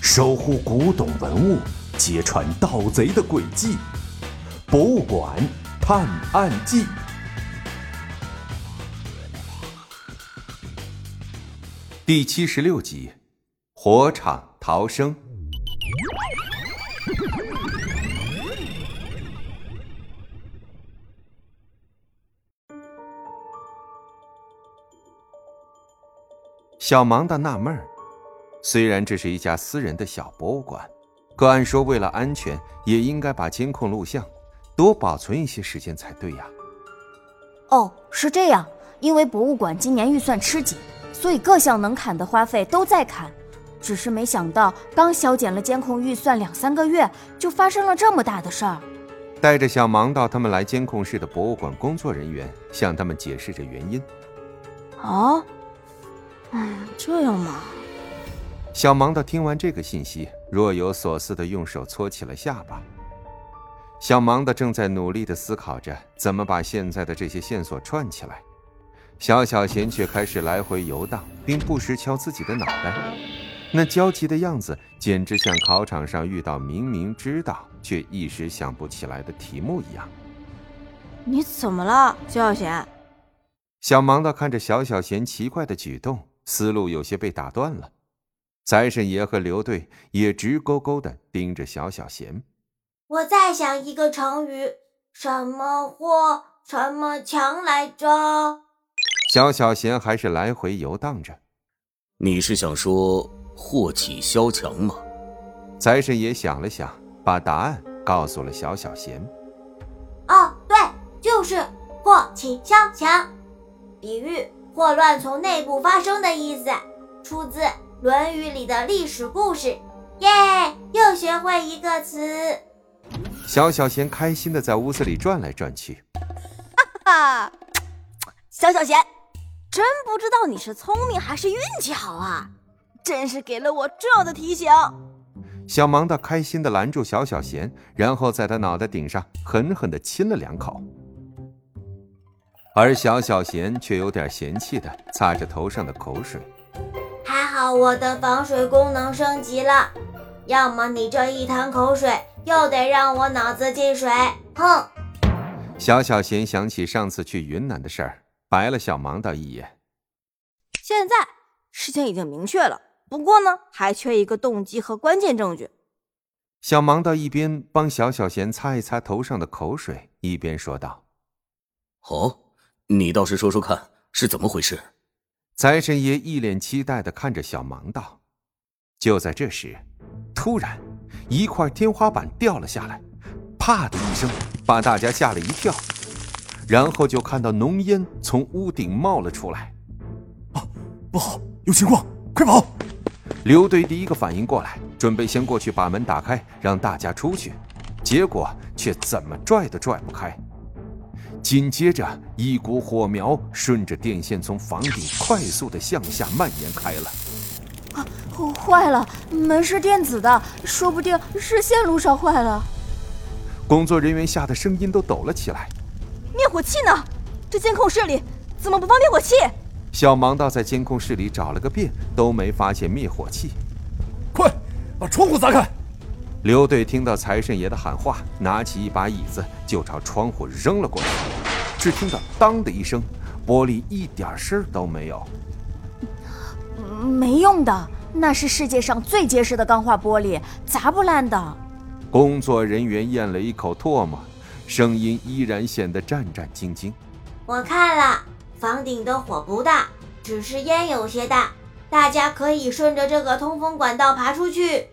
守护古董文物，揭穿盗贼的诡计，《博物馆探案记》第七十六集：火场逃生。小芒的纳闷儿，虽然这是一家私人的小博物馆，可按说为了安全，也应该把监控录像多保存一些时间才对呀。哦，是这样，因为博物馆今年预算吃紧，所以各项能砍的花费都在砍。只是没想到，刚削减了监控预算两三个月，就发生了这么大的事儿。带着小芒到他们来监控室的博物馆工作人员向他们解释着原因。啊？嗯，这样嘛？小芒的听完这个信息，若有所思的用手搓起了下巴。小芒的正在努力的思考着怎么把现在的这些线索串起来，小小贤却开始来回游荡，并不时敲自己的脑袋，那焦急的样子，简直像考场上遇到明明知道却一时想不起来的题目一样。你怎么了，小小贤？小芒的看着小小贤奇怪的举动。思路有些被打断了，财神爷和刘队也直勾勾的盯着小小贤。我再想一个成语，什么祸什么强来着？小小贤还是来回游荡着。你是想说祸起萧墙吗？财神爷想了想，把答案告诉了小小贤。哦，对，就是祸起萧墙，比喻。祸乱从内部发生的意思，出自《论语》里的历史故事。耶，又学会一个词。小小贤开心的在屋子里转来转去。哈哈，小小贤，真不知道你是聪明还是运气好啊！真是给了我重要的提醒。小芒的开心的拦住小小贤，然后在他脑袋顶上狠狠的亲了两口。而小小贤却有点嫌弃的擦着头上的口水。还好我的防水功能升级了，要么你这一滩口水又得让我脑子进水。哼！小小贤想起上次去云南的事儿，白了小盲道一眼。现在事情已经明确了，不过呢，还缺一个动机和关键证据。小盲道一边帮小小贤擦一擦头上的口水，一边说道：“哦。”你倒是说说看是怎么回事？财神爷一脸期待的看着小芒道。就在这时，突然一块天花板掉了下来，啪的一声，把大家吓了一跳。然后就看到浓烟从屋顶冒了出来。啊，不好，有情况，快跑！刘队第一个反应过来，准备先过去把门打开，让大家出去，结果却怎么拽都拽不开。紧接着，一股火苗顺着电线从房顶快速的向下蔓延开了。啊，坏了！门是电子的，说不定是线路烧坏了。工作人员吓得声音都抖了起来。灭火器呢？这监控室里怎么不放灭火器？小盲道在监控室里找了个遍，都没发现灭火器。快，把窗户砸开！刘队听到财神爷的喊话，拿起一把椅子就朝窗户扔了过去。只听到“当”的一声，玻璃一点声都没有。没用的，那是世界上最结实的钢化玻璃，砸不烂的。工作人员咽了一口唾沫，声音依然显得战战兢兢。我看了，房顶的火不大，只是烟有些大，大家可以顺着这个通风管道爬出去。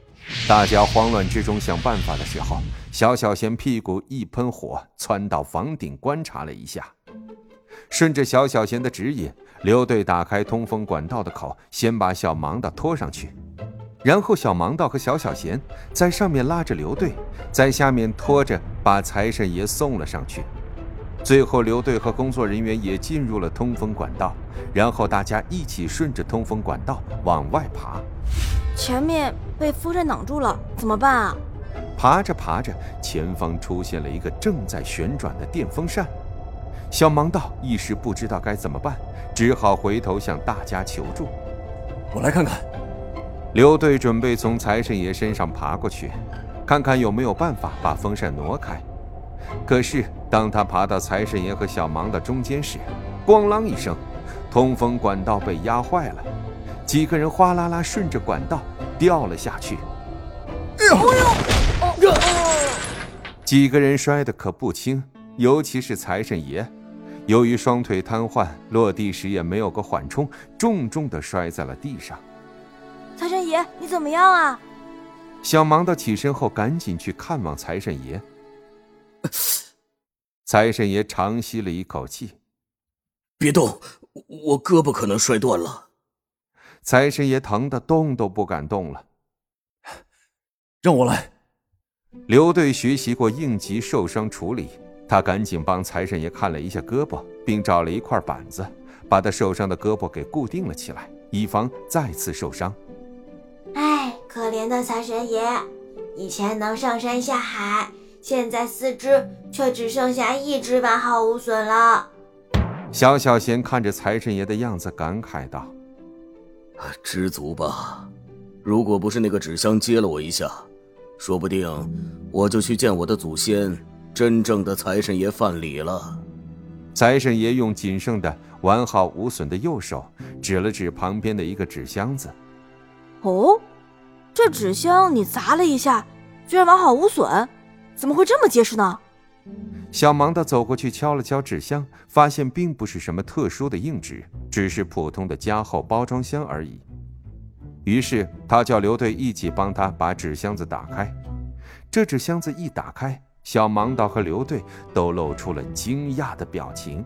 大家慌乱之中想办法的时候，小小贤屁股一喷火，窜到房顶观察了一下。顺着小小贤的指引，刘队打开通风管道的口，先把小盲道拖上去，然后小盲道和小小贤在上面拉着刘队，在下面拖着把财神爷送了上去。最后，刘队和工作人员也进入了通风管道，然后大家一起顺着通风管道往外爬。前面被风扇挡住了，怎么办啊？爬着爬着，前方出现了一个正在旋转的电风扇。小盲道一时不知道该怎么办，只好回头向大家求助。我来看看。刘队准备从财神爷身上爬过去，看看有没有办法把风扇挪开。可是，当他爬到财神爷和小芒的中间时，咣啷一声，通风管道被压坏了，几个人哗啦啦顺着管道掉了下去。哎呦！几个人摔得可不轻，尤其是财神爷，由于双腿瘫痪，落地时也没有个缓冲，重重的摔在了地上。财神爷，你怎么样啊？小芒的起身后，赶紧去看望财神爷。财神爷长吸了一口气，别动，我胳膊可能摔断了。财神爷疼得动都不敢动了。让我来。刘队学习过应急受伤处理，他赶紧帮财神爷看了一下胳膊，并找了一块板子，把他受伤的胳膊给固定了起来，以防再次受伤。哎，可怜的财神爷，以前能上山下海。现在四肢却只剩下一只完好无损了。小小贤看着财神爷的样子，感慨道：“知足吧，如果不是那个纸箱接了我一下，说不定我就去见我的祖先，真正的财神爷范蠡了。”财神爷用仅剩的完好无损的右手指了指旁边的一个纸箱子：“哦，这纸箱你砸了一下，居然完好无损。”怎么会这么结实呢？小芒的走过去敲了敲纸箱，发现并不是什么特殊的硬纸，只是普通的加厚包装箱而已。于是他叫刘队一起帮他把纸箱子打开。这纸箱子一打开，小盲道和刘队都露出了惊讶的表情。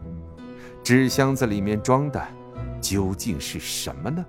纸箱子里面装的究竟是什么呢？